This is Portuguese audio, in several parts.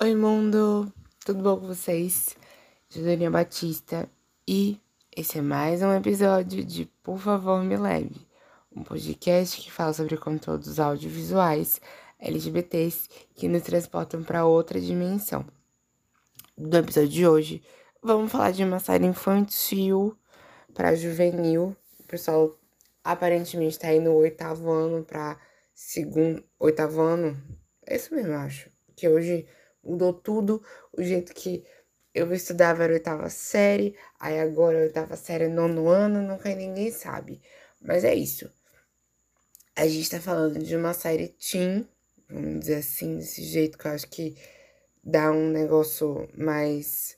Oi, mundo! Tudo bom com vocês? Juliana Batista e esse é mais um episódio de Por Favor Me Leve, um podcast que fala sobre conteúdos audiovisuais LGBTs que nos transportam para outra dimensão. No episódio de hoje, vamos falar de uma série infantil para juvenil. O pessoal aparentemente está aí no oitavo ano para segundo. Oitavo ano? É isso mesmo, acho. Que hoje mudou tudo. O jeito que eu estudava era oitava série, aí agora oitava série é nono ano, nunca ninguém sabe. Mas é isso. A gente tá falando de uma série teen, vamos dizer assim, desse jeito que eu acho que dá um negócio mais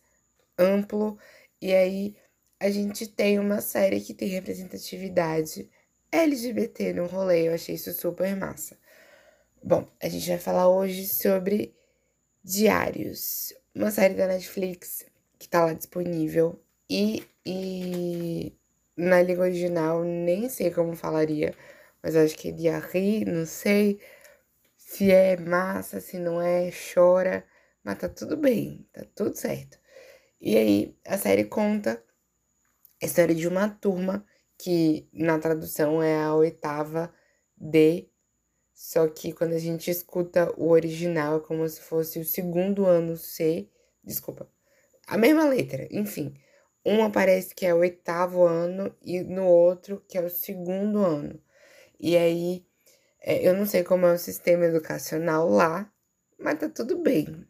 amplo. E aí a gente tem uma série que tem representatividade LGBT no rolê. Eu achei isso super massa. Bom, a gente vai falar hoje sobre Diários, uma série da Netflix que tá lá disponível. E, e na língua original, nem sei como falaria, mas acho que é diarri, não sei se é massa, se não é, chora, mas tá tudo bem, tá tudo certo. E aí, a série conta a história de uma turma que na tradução é a oitava D só que quando a gente escuta o original é como se fosse o segundo ano C. Desculpa. A mesma letra, enfim. Um parece que é o oitavo ano e no outro que é o segundo ano. E aí, é, eu não sei como é o sistema educacional lá, mas tá tudo bem.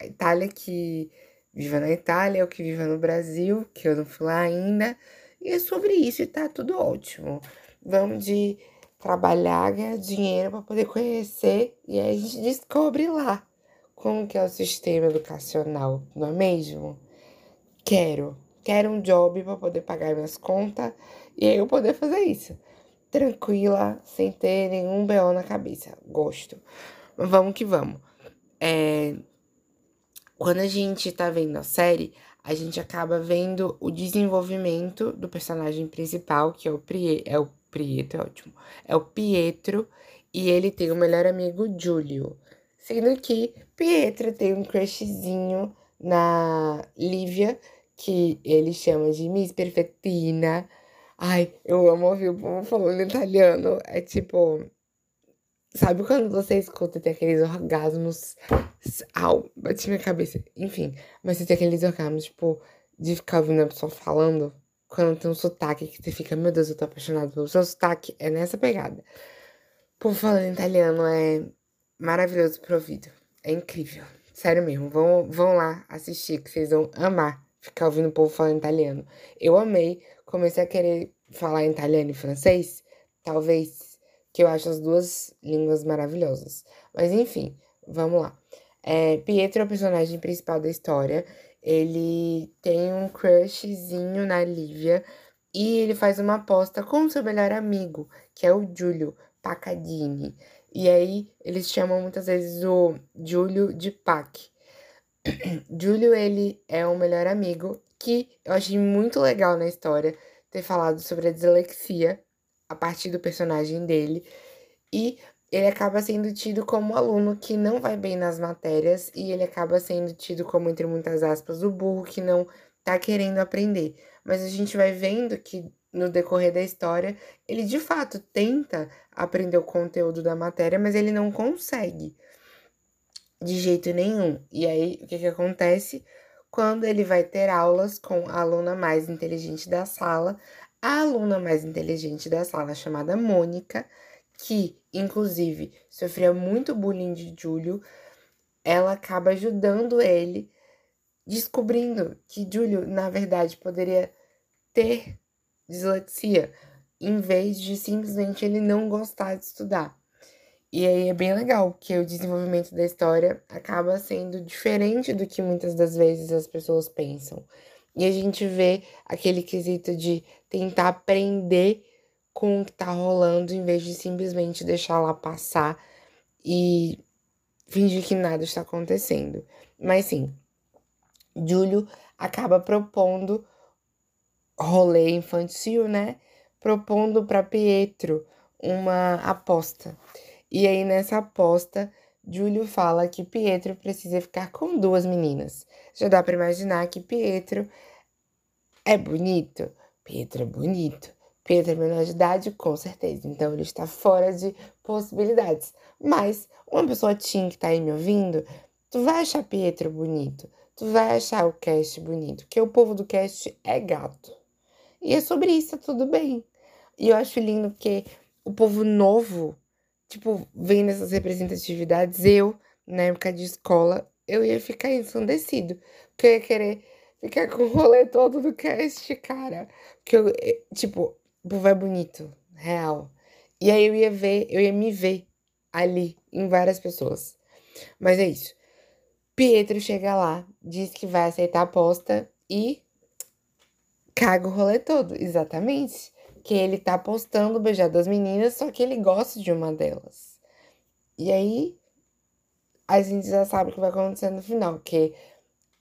A Itália que viva na Itália, ou que viva no Brasil, que eu não fui lá ainda. E é sobre isso e tá tudo ótimo. Vamos de trabalhar, ganhar dinheiro para poder conhecer e aí a gente descobre lá como que é o sistema educacional, não é mesmo? Quero, quero um job para poder pagar minhas contas e aí eu poder fazer isso. Tranquila, sem ter nenhum BO na cabeça. Gosto. Vamos que vamos. É... Quando a gente tá vendo a série, a gente acaba vendo o desenvolvimento do personagem principal, que é o, Prie, é o Pietro, é ótimo. É o Pietro e ele tem o melhor amigo Giulio. Sendo que Pietro tem um crushzinho na Lívia, que ele chama de Miss Perfettina. Ai, eu amo ouvir o povo falando italiano. É tipo. Sabe quando você escuta tem aqueles orgasmos. Au, bati minha cabeça. Enfim, mas você tem aqueles orgasmos, tipo, de ficar ouvindo a pessoa falando quando tem um sotaque que você fica, meu Deus, eu tô apaixonado pelo seu sotaque, é nessa pegada. Por falando italiano é maravilhoso pro ouvido. É incrível. Sério mesmo. Vão, vão lá assistir, que vocês vão amar ficar ouvindo o povo falando italiano. Eu amei. Comecei a querer falar italiano e francês. Talvez que eu acho as duas línguas maravilhosas. Mas enfim, vamos lá. É, Pietro é o personagem principal da história ele tem um crushzinho na Lívia e ele faz uma aposta com seu melhor amigo, que é o Giulio Pacadini. E aí eles chamam muitas vezes o Giulio de Pac. Giulio, ele é o melhor amigo que eu achei muito legal na história ter falado sobre a dislexia a partir do personagem dele. E ele acaba sendo tido como aluno que não vai bem nas matérias e ele acaba sendo tido como, entre muitas aspas, o burro que não tá querendo aprender. Mas a gente vai vendo que no decorrer da história, ele de fato tenta aprender o conteúdo da matéria, mas ele não consegue de jeito nenhum. E aí, o que, que acontece? Quando ele vai ter aulas com a aluna mais inteligente da sala, a aluna mais inteligente da sala, chamada Mônica, que inclusive sofria muito bullying de Júlio, ela acaba ajudando ele, descobrindo que Júlio, na verdade, poderia ter dislexia, em vez de simplesmente ele não gostar de estudar. E aí é bem legal, que o desenvolvimento da história acaba sendo diferente do que muitas das vezes as pessoas pensam. E a gente vê aquele quesito de tentar aprender com o que tá rolando, em vez de simplesmente deixar lá passar e fingir que nada está acontecendo. Mas sim, Júlio acaba propondo rolê infantil, né? Propondo para Pietro uma aposta. E aí nessa aposta, Júlio fala que Pietro precisa ficar com duas meninas. Já dá para imaginar que Pietro é bonito. Pietro é bonito. Pietro é menor de idade, com certeza. Então ele está fora de possibilidades. Mas uma pessoa teen que tá aí me ouvindo, tu vai achar Pietro bonito. Tu vai achar o cast bonito. Porque o povo do cast é gato. E é sobre isso, tá tudo bem. E eu acho lindo porque o povo novo, tipo, vendo essas representatividades, eu, na época de escola, eu ia ficar ensandecido. Porque eu ia querer ficar com o rolê todo do cast, cara. Porque eu, eh, tipo, o é bonito, real. E aí eu ia ver, eu ia me ver ali em várias pessoas. Mas é isso. Pietro chega lá, diz que vai aceitar a aposta e caga o rolê todo, exatamente. Que ele tá apostando beijar duas meninas, só que ele gosta de uma delas. E aí a gente já sabe o que vai acontecer no final, que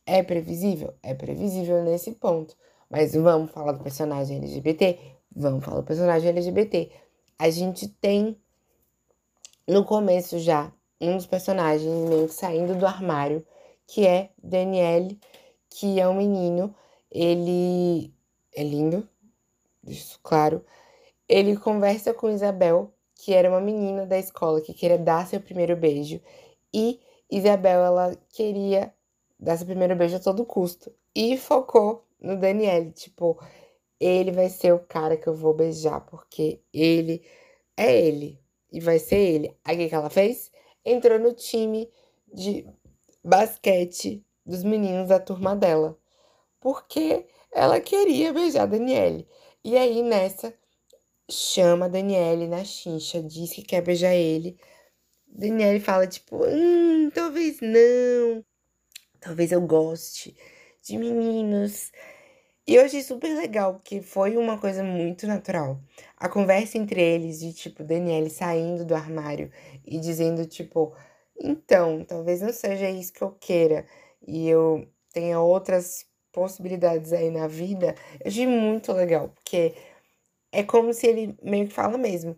é previsível? É previsível nesse ponto. Mas vamos falar do personagem LGBT? Vamos falar do personagem LGBT. A gente tem no começo já um dos personagens meio que saindo do armário, que é Daniele, que é um menino. Ele é lindo, isso claro. Ele conversa com Isabel, que era uma menina da escola que queria dar seu primeiro beijo. E Isabel, ela queria dar seu primeiro beijo a todo custo. E focou no Daniele, tipo, ele vai ser o cara que eu vou beijar, porque ele é ele. E vai ser ele. Aí o que ela fez? Entrou no time de basquete dos meninos da turma dela. Porque ela queria beijar a Daniele. E aí, nessa, chama a Daniele na chincha, diz que quer beijar ele. Daniele fala, tipo, hum, talvez não. Talvez eu goste de meninos. E eu achei super legal, porque foi uma coisa muito natural. A conversa entre eles, de tipo, Daniele saindo do armário e dizendo, tipo, então, talvez não seja isso que eu queira e eu tenha outras possibilidades aí na vida, eu achei muito legal, porque é como se ele meio que fala mesmo.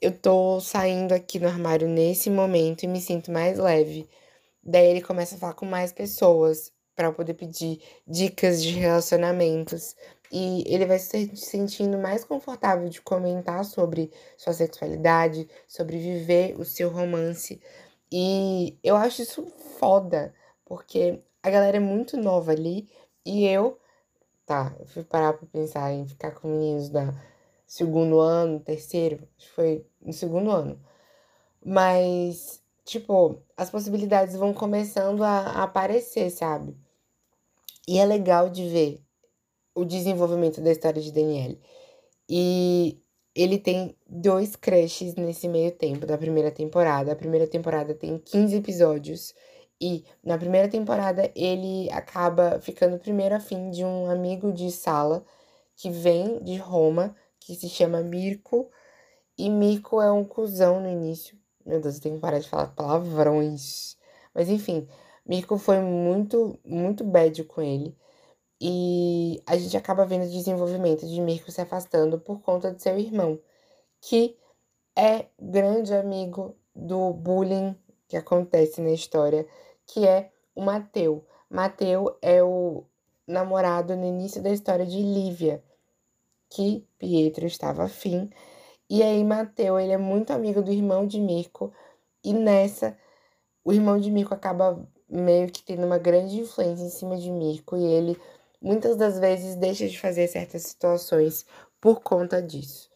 Eu tô saindo aqui do armário nesse momento e me sinto mais leve. Daí ele começa a falar com mais pessoas para poder pedir dicas de relacionamentos. E ele vai se sentindo mais confortável de comentar sobre sua sexualidade, sobre viver o seu romance. E eu acho isso foda, porque a galera é muito nova ali e eu, tá, eu fui parar pra pensar em ficar com meninos da segundo ano, terceiro, acho que foi no segundo ano. Mas, tipo, as possibilidades vão começando a, a aparecer, sabe? E é legal de ver o desenvolvimento da história de Daniele. E ele tem dois crushes nesse meio tempo da primeira temporada. A primeira temporada tem 15 episódios. E na primeira temporada ele acaba ficando primeiro afim de um amigo de sala que vem de Roma, que se chama Mirko. E Mirko é um cuzão no início. Meu Deus, eu tenho que parar de falar palavrões. Mas enfim, Mirko foi muito, muito bad com ele. E a gente acaba vendo o desenvolvimento de Mirko se afastando por conta de seu irmão, que é grande amigo do bullying que acontece na história, que é o Mateu. Mateu é o namorado no início da história de Lívia, que Pietro estava afim. E aí Mateu, ele é muito amigo do irmão de Mirko, e nessa o irmão de Mirko acaba meio que tendo uma grande influência em cima de Mirko e ele muitas das vezes deixa de fazer certas situações por conta disso.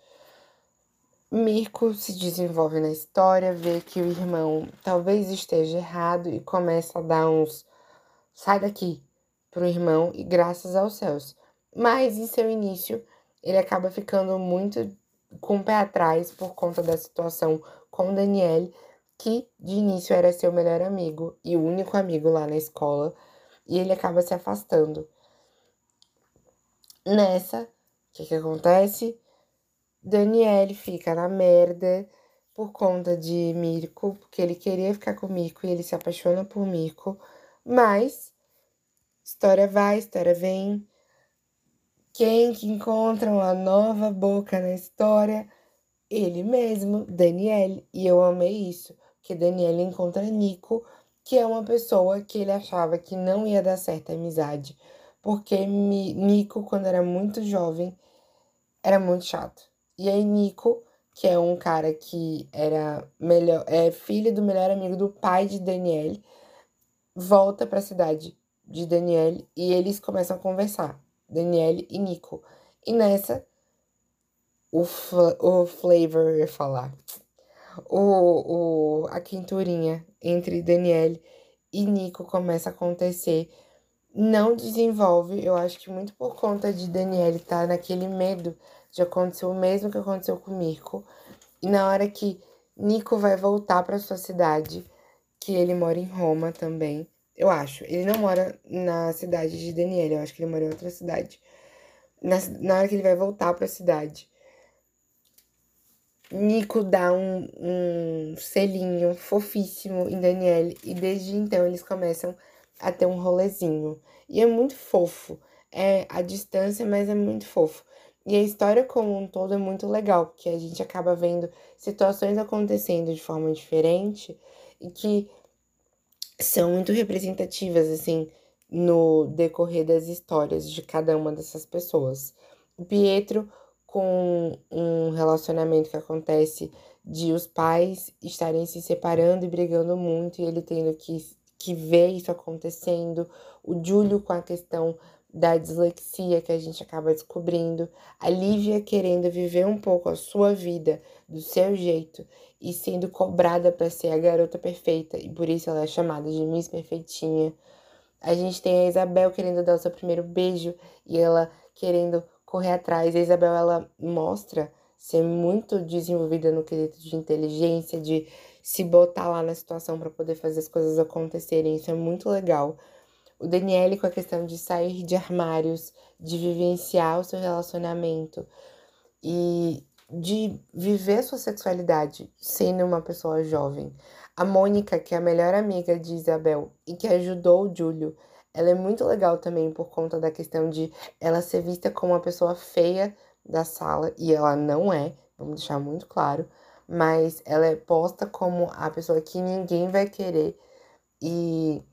Mirko se desenvolve na história, vê que o irmão talvez esteja errado e começa a dar uns sai daqui pro irmão e graças aos céus. Mas em seu início, ele acaba ficando muito com o pé atrás por conta da situação com Daniel que de início era seu melhor amigo e o único amigo lá na escola, e ele acaba se afastando. Nessa, o que, que acontece? Daniel fica na merda por conta de Mirko, porque ele queria ficar com Mirko e ele se apaixona por Mirko, mas história vai, história vem. Quem que encontra uma nova boca na história? Ele mesmo, Daniel, e eu amei isso que Daniel encontra Nico, que é uma pessoa que ele achava que não ia dar certo a amizade, porque Nico, quando era muito jovem, era muito chato. E aí Nico, que é um cara que era melhor, é filho do melhor amigo do pai de Daniel, volta para a cidade de Daniel e eles começam a conversar, Daniel e Nico. E nessa o, o flavor, ia falar, o, o, a quinturinha entre Daniel e Nico começa a acontecer. Não desenvolve, eu acho que muito por conta de Daniel estar tá naquele medo de acontecer o mesmo que aconteceu com Mirko. E na hora que Nico vai voltar para sua cidade, que ele mora em Roma também, eu acho. Ele não mora na cidade de Daniel, eu acho que ele mora em outra cidade. Na, na hora que ele vai voltar para a cidade, Nico dá um, um selinho fofíssimo em Daniele e desde então eles começam a ter um rolezinho. E é muito fofo. É a distância, mas é muito fofo. E a história como um todo é muito legal, porque a gente acaba vendo situações acontecendo de forma diferente e que são muito representativas, assim, no decorrer das histórias de cada uma dessas pessoas. O Pietro com um relacionamento que acontece de os pais estarem se separando e brigando muito e ele tendo que, que ver isso acontecendo, o Júlio com a questão da dislexia que a gente acaba descobrindo, a Lívia querendo viver um pouco a sua vida do seu jeito e sendo cobrada para ser a garota perfeita e por isso ela é chamada de Miss Perfeitinha. A gente tem a Isabel querendo dar o seu primeiro beijo e ela querendo correr atrás. A Isabel, ela mostra ser muito desenvolvida no quesito de inteligência, de se botar lá na situação para poder fazer as coisas acontecerem. Isso é muito legal. O Daniele com a questão de sair de armários, de vivenciar o seu relacionamento e de viver sua sexualidade sendo uma pessoa jovem. A Mônica, que é a melhor amiga de Isabel e que ajudou o Júlio ela é muito legal também por conta da questão de ela ser vista como uma pessoa feia da sala, e ela não é, vamos deixar muito claro, mas ela é posta como a pessoa que ninguém vai querer, e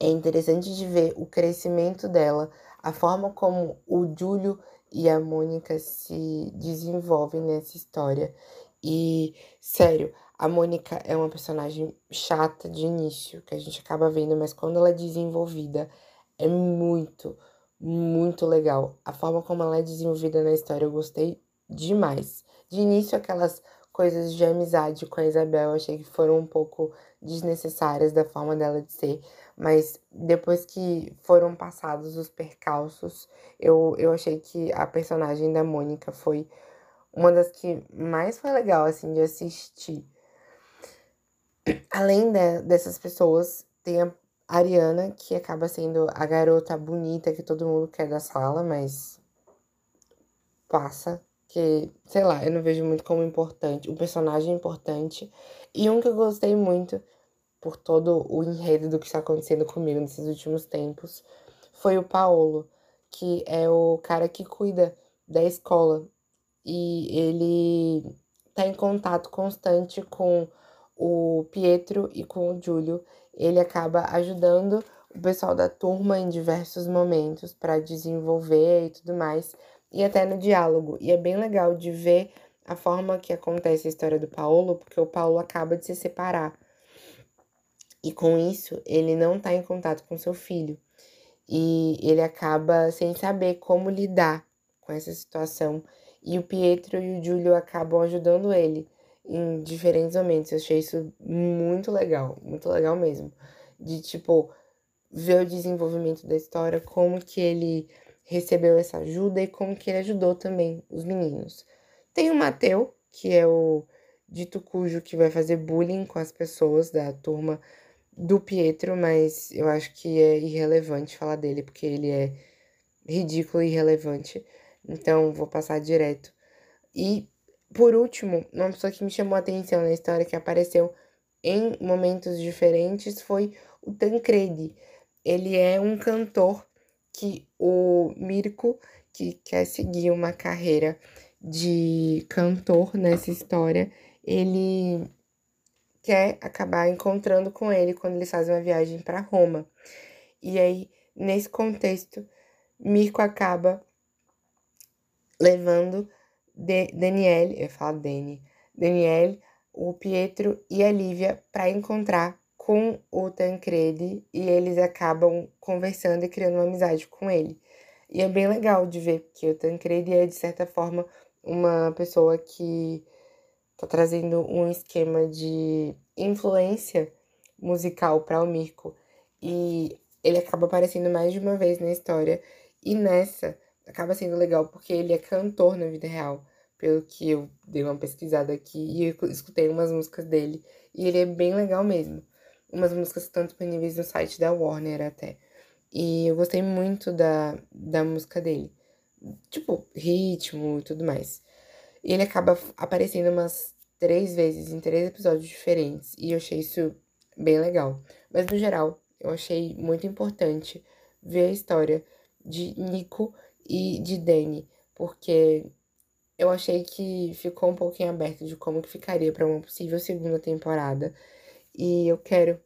é interessante de ver o crescimento dela, a forma como o Júlio e a Mônica se desenvolvem nessa história. E, sério, a Mônica é uma personagem chata de início, que a gente acaba vendo, mas quando ela é desenvolvida, é muito, muito legal. A forma como ela é desenvolvida na história, eu gostei demais. De início, aquelas coisas de amizade com a Isabel, eu achei que foram um pouco desnecessárias da forma dela de ser, mas depois que foram passados os percalços, eu, eu achei que a personagem da Mônica foi uma das que mais foi legal, assim, de assistir. Além de, dessas pessoas, tem a Ariana, que acaba sendo a garota bonita que todo mundo quer da sala, mas passa. Que, sei lá, eu não vejo muito como importante, um personagem importante. E um que eu gostei muito, por todo o enredo do que está acontecendo comigo nesses últimos tempos, foi o Paolo, que é o cara que cuida da escola. E ele tá em contato constante com o Pietro e com o Júlio, ele acaba ajudando o pessoal da turma em diversos momentos para desenvolver e tudo mais, e até no diálogo. E é bem legal de ver a forma que acontece a história do Paulo, porque o Paulo acaba de se separar. E com isso, ele não está em contato com seu filho. E ele acaba sem saber como lidar com essa situação. E o Pietro e o Júlio acabam ajudando ele em diferentes momentos. Eu achei isso muito legal, muito legal mesmo. De tipo, ver o desenvolvimento da história, como que ele recebeu essa ajuda e como que ele ajudou também os meninos. Tem o Mateu, que é o dito cujo que vai fazer bullying com as pessoas da turma do Pietro, mas eu acho que é irrelevante falar dele, porque ele é ridículo e irrelevante. Então vou passar direto. E por último, uma pessoa que me chamou a atenção na história que apareceu em momentos diferentes foi o Tancredi. Ele é um cantor que o Mirko, que quer seguir uma carreira de cantor nessa história, ele quer acabar encontrando com ele quando eles fazem uma viagem para Roma. E aí, nesse contexto, Mirko acaba levando de Daniele, eu falo Dani, Daniele, o Pietro e a Lívia para encontrar com o Tancredi e eles acabam conversando e criando uma amizade com ele. E é bem legal de ver que o Tancredi é, de certa forma, uma pessoa que tá trazendo um esquema de influência musical para o Mirko. E ele acaba aparecendo mais de uma vez na história. E nessa acaba sendo legal porque ele é cantor na vida real. Pelo que eu dei uma pesquisada aqui e escutei umas músicas dele. E ele é bem legal mesmo. Umas músicas que estão disponíveis no site da Warner até. E eu gostei muito da, da música dele. Tipo, ritmo e tudo mais. E ele acaba aparecendo umas três vezes em três episódios diferentes. E eu achei isso bem legal. Mas no geral, eu achei muito importante ver a história de Nico e de Danny. Porque eu achei que ficou um pouquinho aberto de como que ficaria para uma possível segunda temporada. E eu quero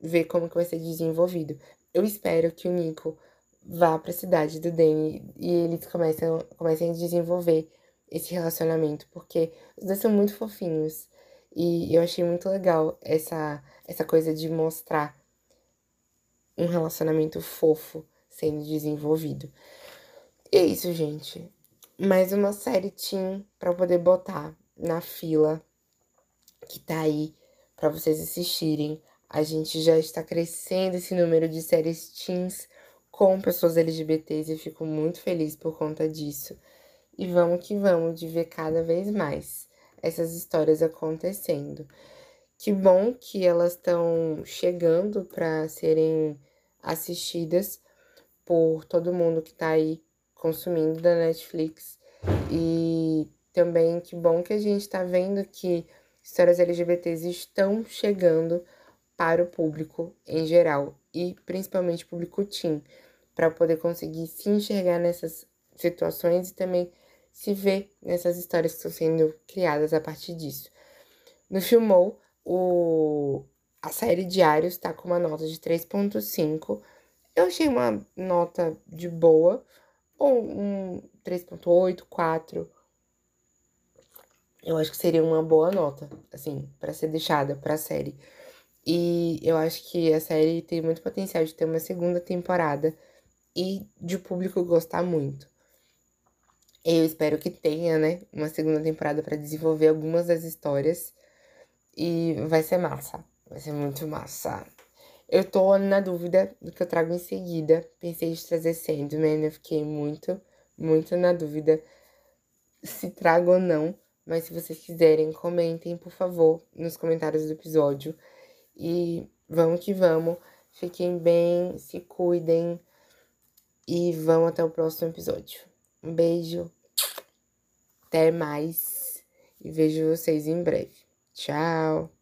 ver como que vai ser desenvolvido. Eu espero que o Nico vá para a cidade do Danny e eles comecem, comecem a desenvolver esse relacionamento, porque os dois são muito fofinhos. E eu achei muito legal essa, essa coisa de mostrar um relacionamento fofo sendo desenvolvido. E é isso, gente. Mais uma série Teen para poder botar na fila que tá aí para vocês assistirem. A gente já está crescendo esse número de séries teens com pessoas LGBTs e fico muito feliz por conta disso. E vamos que vamos de ver cada vez mais essas histórias acontecendo. Que bom que elas estão chegando para serem assistidas por todo mundo que tá aí consumindo da Netflix. E também que bom que a gente tá vendo que histórias LGBTs estão chegando para o público em geral e principalmente público teen, para poder conseguir se enxergar nessas situações e também se ver nessas histórias que estão sendo criadas a partir disso. No Filmou, o... a série Diários está com uma nota de 3.5. Eu achei uma nota de boa, ou um 3.8, 4. Eu acho que seria uma boa nota, assim, para ser deixada para a série. E eu acho que a série tem muito potencial de ter uma segunda temporada e de o público gostar muito. Eu espero que tenha, né, uma segunda temporada para desenvolver algumas das histórias e vai ser massa. Vai ser muito massa. Eu tô na dúvida do que eu trago em seguida. Pensei em trazer Sandman, eu fiquei muito, muito na dúvida se trago ou não. Mas se vocês quiserem, comentem, por favor, nos comentários do episódio. E vamos que vamos. Fiquem bem, se cuidem e vamos até o próximo episódio. Um beijo, até mais e vejo vocês em breve. Tchau!